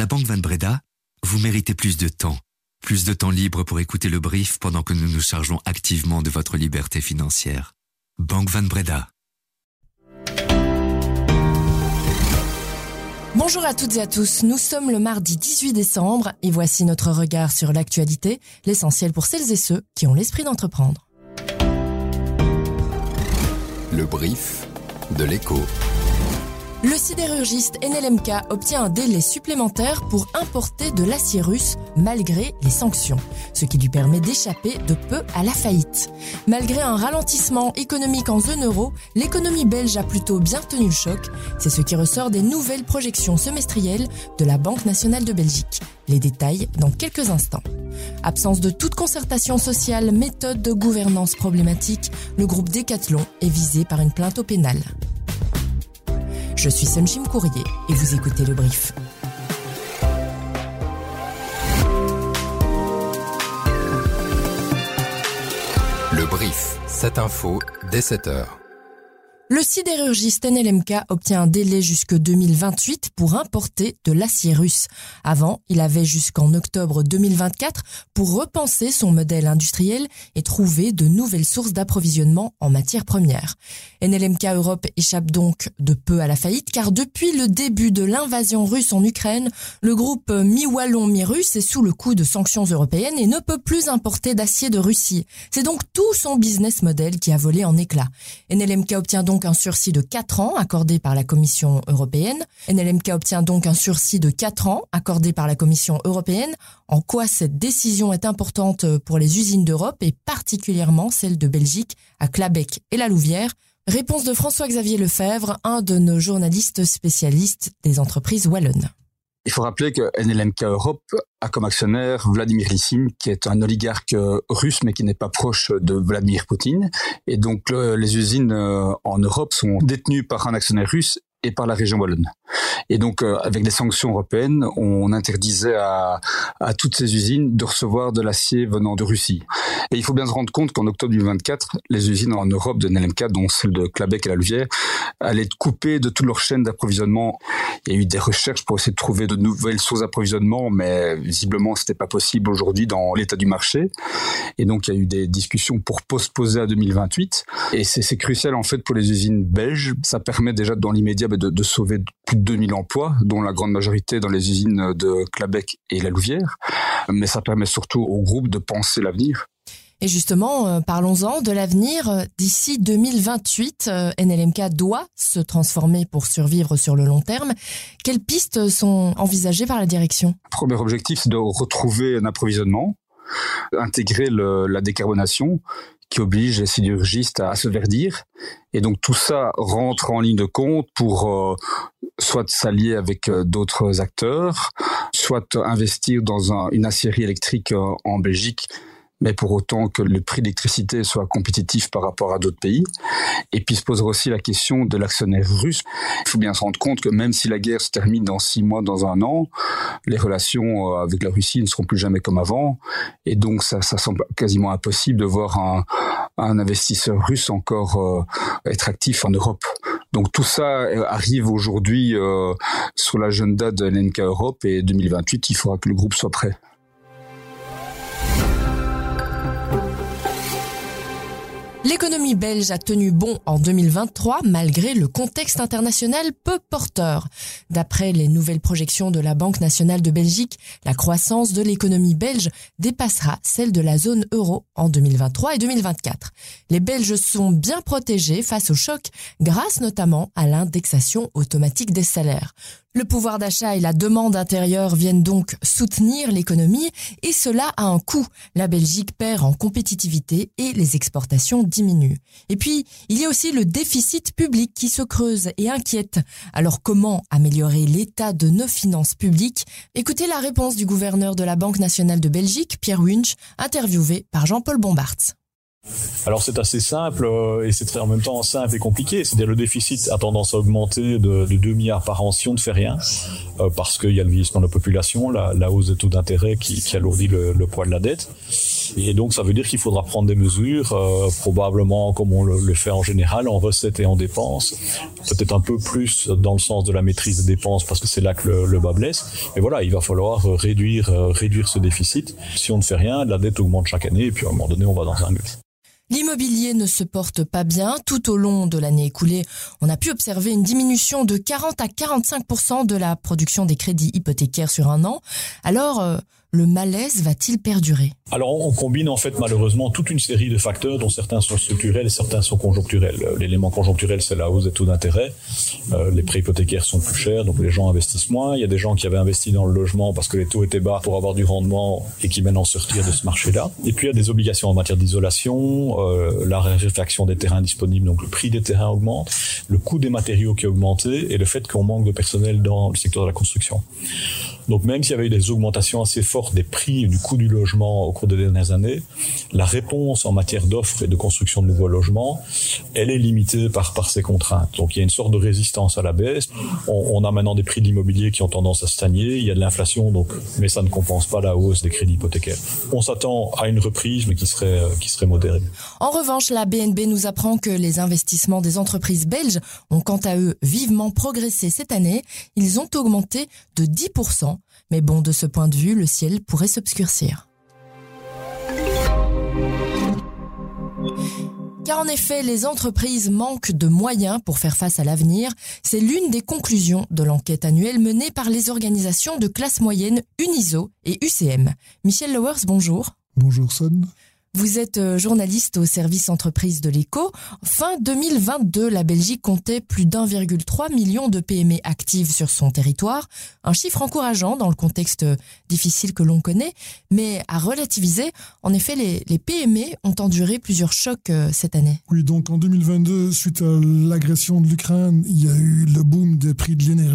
la Banque Van Breda, vous méritez plus de temps. Plus de temps libre pour écouter le brief pendant que nous nous chargeons activement de votre liberté financière. Banque Van Breda. Bonjour à toutes et à tous, nous sommes le mardi 18 décembre et voici notre regard sur l'actualité, l'essentiel pour celles et ceux qui ont l'esprit d'entreprendre. Le brief de l'écho. Le sidérurgiste NLMK obtient un délai supplémentaire pour importer de l'acier russe malgré les sanctions, ce qui lui permet d'échapper de peu à la faillite. Malgré un ralentissement économique en zone euro, l'économie belge a plutôt bien tenu le choc. C'est ce qui ressort des nouvelles projections semestrielles de la Banque nationale de Belgique. Les détails dans quelques instants. Absence de toute concertation sociale, méthode de gouvernance problématique, le groupe Decathlon est visé par une plainte au pénal. Je suis Sunshim Courrier et vous écoutez le brief. Le brief, cette info dès 7 heures. Le sidérurgiste NLMK obtient un délai jusque 2028 pour importer de l'acier russe. Avant, il avait jusqu'en octobre 2024 pour repenser son modèle industriel et trouver de nouvelles sources d'approvisionnement en matières premières. NLMK Europe échappe donc de peu à la faillite car depuis le début de l'invasion russe en Ukraine, le groupe mi-wallon mi-russe est sous le coup de sanctions européennes et ne peut plus importer d'acier de Russie. C'est donc tout son business model qui a volé en éclats. NLMK obtient donc un sursis de 4 ans accordé par la Commission européenne. NLMK obtient donc un sursis de 4 ans accordé par la Commission européenne. En quoi cette décision est importante pour les usines d'Europe et particulièrement celles de Belgique à Clabec et la Louvière? Réponse de François-Xavier Lefebvre, un de nos journalistes spécialistes des entreprises wallonnes. Il faut rappeler que NLMK Europe a comme actionnaire Vladimir Lissine, qui est un oligarque russe, mais qui n'est pas proche de Vladimir Poutine. Et donc, les usines euh, en Europe sont détenues par un actionnaire russe et par la région wallonne. Et donc, euh, avec les sanctions européennes, on interdisait à, à toutes ces usines de recevoir de l'acier venant de Russie. Et il faut bien se rendre compte qu'en octobre 2024, les usines en Europe de NLMK, dont celle de Clabec et la Louvière, allaient être coupées de toute leur chaîne d'approvisionnement. Il y a eu des recherches pour essayer de trouver de nouvelles sources d'approvisionnement, mais visiblement, c'était pas possible aujourd'hui dans l'état du marché. Et donc, il y a eu des discussions pour postposer à 2028. Et c'est crucial, en fait, pour les usines belges. Ça permet déjà, dans l'immédiat, bah, de, de sauver plus de 2000 emplois, dont la grande majorité dans les usines de Clabec et la Louvière. Mais ça permet surtout au groupe de penser l'avenir. Et justement, euh, parlons-en de l'avenir. D'ici 2028, euh, NLMK doit se transformer pour survivre sur le long terme. Quelles pistes sont envisagées par la direction? Premier objectif, c'est de retrouver un approvisionnement, intégrer le, la décarbonation qui oblige les sidérurgistes à se verdir. Et donc tout ça rentre en ligne de compte pour euh, soit s'allier avec euh, d'autres acteurs, soit investir dans un, une acierie électrique euh, en Belgique mais pour autant que le prix d'électricité soit compétitif par rapport à d'autres pays. Et puis se posera aussi la question de l'actionnaire russe. Il faut bien se rendre compte que même si la guerre se termine dans six mois, dans un an, les relations euh, avec la Russie ne seront plus jamais comme avant. Et donc ça, ça semble quasiment impossible de voir un, un investisseur russe encore euh, être actif en Europe. Donc tout ça euh, arrive aujourd'hui euh, sur l'agenda de l'NK Europe et 2028, il faudra que le groupe soit prêt. L'économie belge a tenu bon en 2023 malgré le contexte international peu porteur. D'après les nouvelles projections de la Banque nationale de Belgique, la croissance de l'économie belge dépassera celle de la zone euro en 2023 et 2024. Les Belges sont bien protégés face au choc grâce notamment à l'indexation automatique des salaires. Le pouvoir d'achat et la demande intérieure viennent donc soutenir l'économie et cela a un coût. La Belgique perd en compétitivité et les exportations diminuent. Et puis, il y a aussi le déficit public qui se creuse et inquiète. Alors comment améliorer l'état de nos finances publiques? Écoutez la réponse du gouverneur de la Banque nationale de Belgique, Pierre Winch, interviewé par Jean-Paul Bombartz. Alors c'est assez simple euh, et c'est en même temps simple et compliqué. C'est-à-dire le déficit a tendance à augmenter de, de 2 milliards par an si on ne fait rien, euh, parce qu'il y a le vieillissement de la population, la, la hausse des taux d'intérêt qui, qui, alourdit le, le, poids de la dette. Et donc, ça veut dire qu'il faudra prendre des mesures, euh, probablement comme on le, fait en général, en recettes et en dépenses. Peut-être un peu plus dans le sens de la maîtrise des dépenses, parce que c'est là que le, bas blesse. Mais voilà, il va falloir réduire, euh, réduire ce déficit. Si on ne fait rien, la dette augmente chaque année, et puis à un moment donné, on va dans un mur. L'immobilier ne se porte pas bien. Tout au long de l'année écoulée, on a pu observer une diminution de 40 à 45% de la production des crédits hypothécaires sur un an. Alors, euh, le malaise va-t-il perdurer? Alors on combine en fait malheureusement toute une série de facteurs dont certains sont structurels et certains sont conjoncturels. L'élément conjoncturel c'est la hausse des taux d'intérêt. Euh, les prêts hypothécaires sont plus chers donc les gens investissent moins. Il y a des gens qui avaient investi dans le logement parce que les taux étaient bas pour avoir du rendement et qui maintenant sortir de ce marché-là. Et puis il y a des obligations en matière d'isolation, euh, la réfaction des terrains disponibles donc le prix des terrains augmente, le coût des matériaux qui a augmenté et le fait qu'on manque de personnel dans le secteur de la construction. Donc même s'il y avait eu des augmentations assez fortes des prix et du coût du logement au cours des dernières années, la réponse en matière d'offres et de construction de nouveaux logements, elle est limitée par, par ces contraintes. Donc il y a une sorte de résistance à la baisse. On, a maintenant des prix de l'immobilier qui ont tendance à stagner. Il y a de l'inflation, donc, mais ça ne compense pas la hausse des crédits hypothécaires. On s'attend à une reprise, mais qui serait, qui serait modérée. En revanche, la BNB nous apprend que les investissements des entreprises belges ont quant à eux vivement progressé cette année. Ils ont augmenté de 10%. Mais bon, de ce point de vue, le ciel pourrait s'obscurcir. Car en effet, les entreprises manquent de moyens pour faire face à l'avenir. C'est l'une des conclusions de l'enquête annuelle menée par les organisations de classe moyenne UNISO et UCM. Michel Lowers, bonjour. Bonjour Son. Vous êtes euh, journaliste au service entreprise de l'écho. Fin 2022, la Belgique comptait plus d'1,3 million de PME actives sur son territoire. Un chiffre encourageant dans le contexte difficile que l'on connaît, mais à relativiser. En effet, les, les, PME ont enduré plusieurs chocs euh, cette année. Oui, donc en 2022, suite à l'agression de l'Ukraine, il y a eu le boom des prix de l'énergie.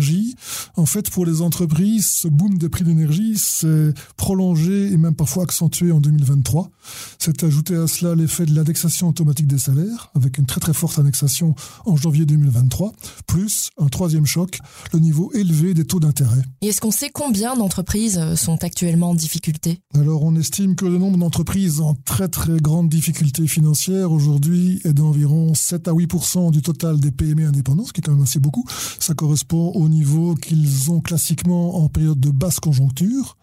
En fait, pour les entreprises, ce boom des prix de l'énergie s'est prolongé et même parfois accentué en 2023. C'est ajouté à cela l'effet de l'indexation automatique des salaires, avec une très très forte indexation en janvier 2023, plus un troisième choc, le niveau élevé des taux d'intérêt. Et est-ce qu'on sait combien d'entreprises euh, sont actuellement en difficulté? Alors on estime que le nombre d'entreprises en très très grande difficulté financière aujourd'hui est d'environ 7 à 8 du total des PME indépendants, ce qui est quand même assez beaucoup. Ça correspond au niveau qu'ils ont classiquement en période de basse conjoncture.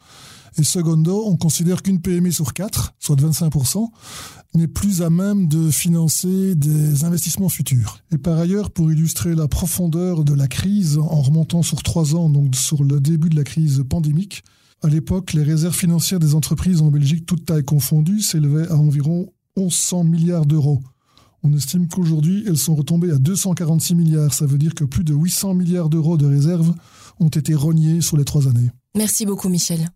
Et secondo, on considère qu'une PME sur quatre, soit de 25%, n'est plus à même de financer des investissements futurs. Et par ailleurs, pour illustrer la profondeur de la crise, en remontant sur trois ans, donc sur le début de la crise pandémique, à l'époque, les réserves financières des entreprises en Belgique, toutes tailles confondues, s'élevaient à environ 1100 milliards d'euros. On estime qu'aujourd'hui, elles sont retombées à 246 milliards. Ça veut dire que plus de 800 milliards d'euros de réserves ont été rognés sur les trois années. Merci beaucoup, Michel.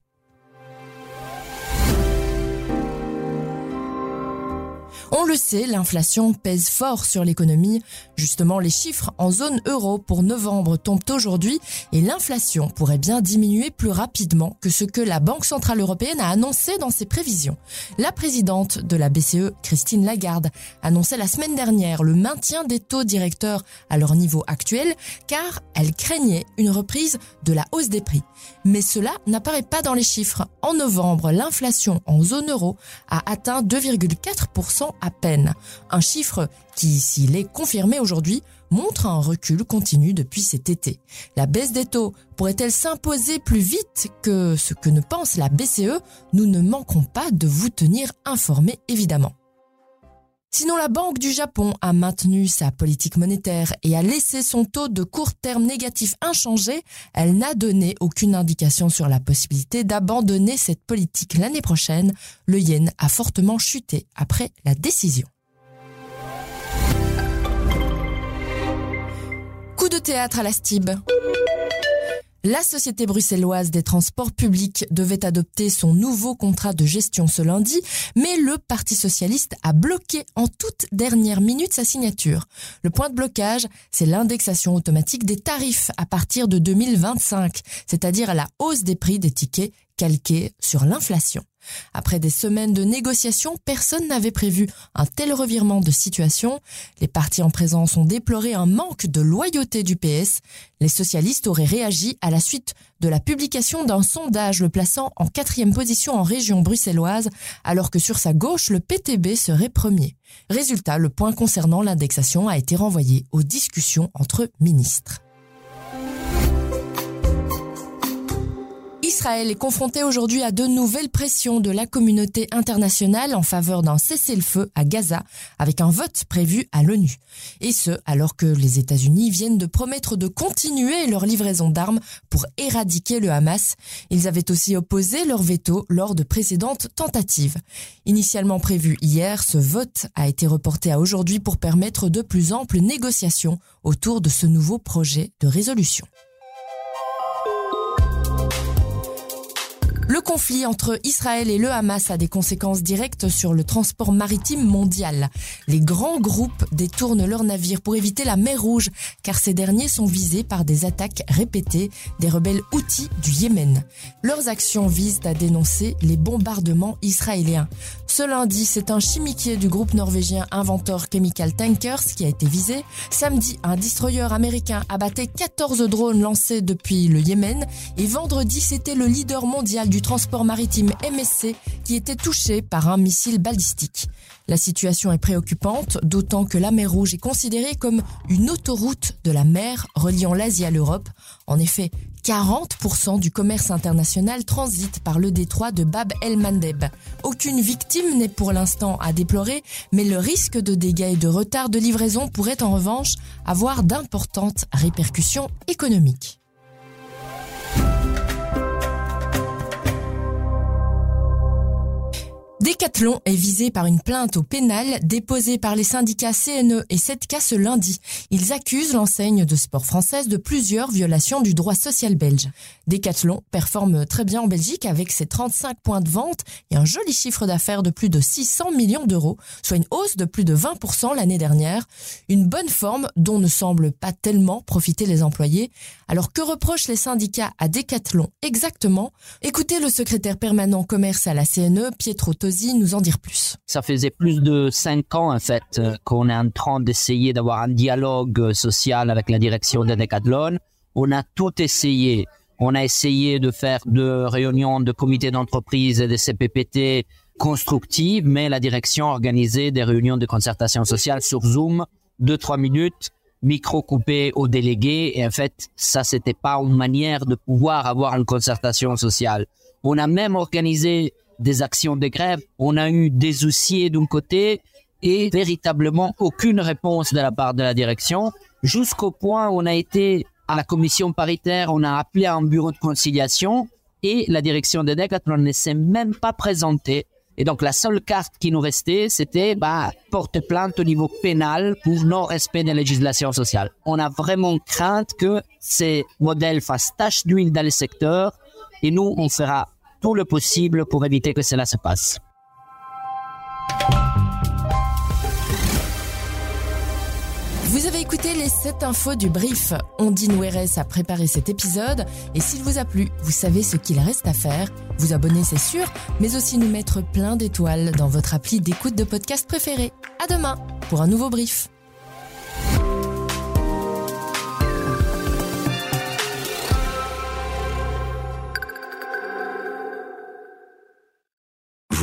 On le sait, l'inflation pèse fort sur l'économie. Justement, les chiffres en zone euro pour novembre tombent aujourd'hui et l'inflation pourrait bien diminuer plus rapidement que ce que la Banque Centrale Européenne a annoncé dans ses prévisions. La présidente de la BCE, Christine Lagarde, annonçait la semaine dernière le maintien des taux directeurs à leur niveau actuel car elle craignait une reprise de la hausse des prix. Mais cela n'apparaît pas dans les chiffres. En novembre, l'inflation en zone euro a atteint 2,4% à peine. Un chiffre qui, s'il est confirmé aujourd'hui, montre un recul continu depuis cet été. La baisse des taux pourrait-elle s'imposer plus vite que ce que ne pense la BCE Nous ne manquerons pas de vous tenir informés évidemment. Sinon, la Banque du Japon a maintenu sa politique monétaire et a laissé son taux de court terme négatif inchangé. Elle n'a donné aucune indication sur la possibilité d'abandonner cette politique l'année prochaine. Le yen a fortement chuté après la décision. Coup de théâtre à la STIB. La Société bruxelloise des transports publics devait adopter son nouveau contrat de gestion ce lundi, mais le Parti socialiste a bloqué en toute dernière minute sa signature. Le point de blocage, c'est l'indexation automatique des tarifs à partir de 2025, c'est-à-dire la hausse des prix des tickets calqués sur l'inflation. Après des semaines de négociations, personne n'avait prévu un tel revirement de situation. Les partis en présence ont déploré un manque de loyauté du PS. Les socialistes auraient réagi à la suite de la publication d'un sondage le plaçant en quatrième position en région bruxelloise, alors que sur sa gauche, le PTB serait premier. Résultat, le point concernant l'indexation a été renvoyé aux discussions entre ministres. Israël est confronté aujourd'hui à de nouvelles pressions de la communauté internationale en faveur d'un cessez-le-feu à Gaza, avec un vote prévu à l'ONU. Et ce, alors que les États-Unis viennent de promettre de continuer leur livraison d'armes pour éradiquer le Hamas. Ils avaient aussi opposé leur veto lors de précédentes tentatives. Initialement prévu hier, ce vote a été reporté à aujourd'hui pour permettre de plus amples négociations autour de ce nouveau projet de résolution. Le conflit entre Israël et le Hamas a des conséquences directes sur le transport maritime mondial. Les grands groupes détournent leurs navires pour éviter la mer Rouge, car ces derniers sont visés par des attaques répétées des rebelles outils du Yémen. Leurs actions visent à dénoncer les bombardements israéliens. Ce lundi, c'est un chimiquier du groupe norvégien Inventor Chemical Tankers qui a été visé. Samedi, un destroyer américain abattait 14 drones lancés depuis le Yémen. Et vendredi, c'était le leader mondial du transport maritime MSC qui était touché par un missile balistique. La situation est préoccupante, d'autant que la mer Rouge est considérée comme une autoroute de la mer reliant l'Asie à l'Europe. En effet, 40% du commerce international transite par le détroit de Bab el-Mandeb. Aucune victime n'est pour l'instant à déplorer, mais le risque de dégâts et de retard de livraison pourrait en revanche avoir d'importantes répercussions économiques. Decathlon est visé par une plainte au pénal déposée par les syndicats CNE et 7K ce lundi. Ils accusent l'enseigne de sport française de plusieurs violations du droit social belge. Decathlon performe très bien en Belgique avec ses 35 points de vente et un joli chiffre d'affaires de plus de 600 millions d'euros, soit une hausse de plus de 20% l'année dernière. Une bonne forme dont ne semblent pas tellement profiter les employés. Alors que reprochent les syndicats à Decathlon exactement? Écoutez le secrétaire permanent commerce à la CNE, Pietro Nous en dire plus. Ça faisait plus de cinq ans en fait euh, qu'on est en train d'essayer d'avoir un dialogue euh, social avec la direction de Decathlon. On a tout essayé. On a essayé de faire de réunions de comités d'entreprise et de CPPT constructives, mais la direction a organisé des réunions de concertation sociale sur Zoom, deux trois minutes, micro coupé aux délégués. Et en fait, ça c'était pas une manière de pouvoir avoir une concertation sociale. On a même organisé des actions de grève. On a eu des dossiers d'un côté et véritablement aucune réponse de la part de la direction, jusqu'au point où on a été à la commission paritaire, on a appelé un bureau de conciliation et la direction de Decathlon ne s'est même pas présentée. Et donc la seule carte qui nous restait, c'était bah, porte plainte au niveau pénal pour non-respect des législations sociales. On a vraiment crainte que ces modèles fassent tache d'huile dans le secteur et nous, on fera tout le possible pour éviter que cela se passe. Vous avez écouté les 7 infos du brief. Ondine Weres a préparé cet épisode et s'il vous a plu, vous savez ce qu'il reste à faire. Vous abonner, c'est sûr, mais aussi nous mettre plein d'étoiles dans votre appli d'écoute de podcast préféré. À demain pour un nouveau brief.